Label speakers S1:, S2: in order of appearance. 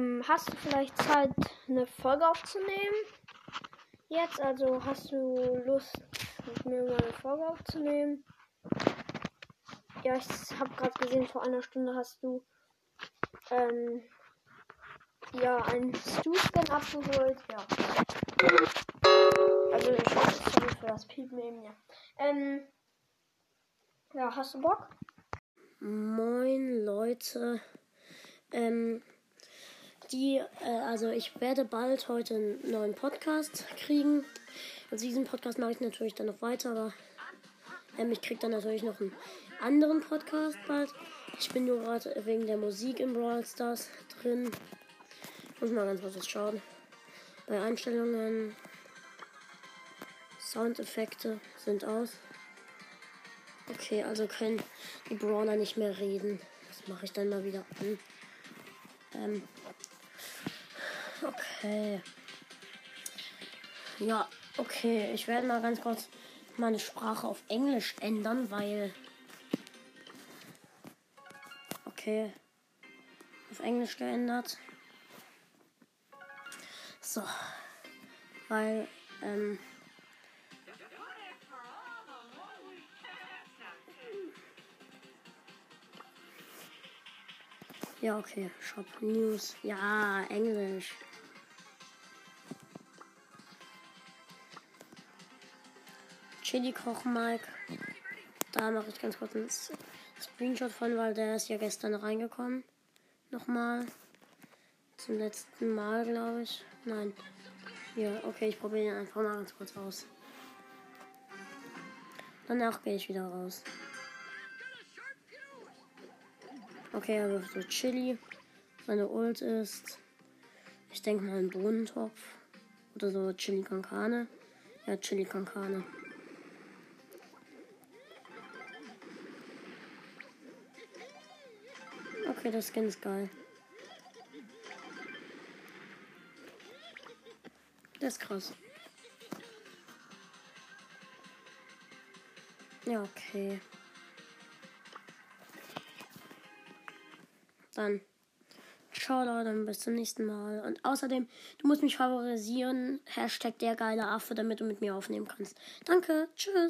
S1: Ähm, hast du vielleicht Zeit, eine Folge aufzunehmen? Jetzt, also hast du Lust, mit mir mal eine Folge aufzunehmen? Ja, ich habe gerade gesehen, vor einer Stunde hast du ähm, ja einen Stu-Scan abgeholt. Ja. Also ich sorry für das Piepen eben, ja. Ähm, ja, hast du Bock?
S2: Moin Leute. Ähm, die, äh, also ich werde bald heute einen neuen Podcast kriegen. Also diesen Podcast mache ich natürlich dann noch weiter, aber ähm, ich kriege dann natürlich noch einen anderen Podcast bald. Ich bin nur gerade wegen der Musik in Brawl Stars drin. Muss mal ganz kurz schauen. Bei Einstellungen. Soundeffekte sind aus. Okay, also können die Brawler nicht mehr reden. Das mache ich dann mal wieder an. Ähm, okay. Ja, okay. Ich werde mal ganz kurz meine Sprache auf Englisch ändern, weil. Okay. Auf Englisch geändert. So. Weil, ähm. Ja, okay. Shop News. Ja, Englisch. Chili Koch Mike. Da mache ich ganz kurz einen Screenshot von, weil der ist ja gestern reingekommen. Nochmal. Zum letzten Mal, glaube ich. Nein. Ja, okay, ich probiere ihn einfach mal ganz kurz aus. Danach gehe ich wieder raus. Okay, er wirft so Chili. Seine Ult ist, ich denke mal, ein Bohnentopf. Oder so Chili con Carne. Ja, Chili con Carne. Okay, das Skin ist geil. Das ist krass. Ja, okay. Dann. Ciao Leute, bis zum nächsten Mal. Und außerdem, du musst mich favorisieren. Hashtag der geile Affe, damit du mit mir aufnehmen kannst. Danke, tschüss.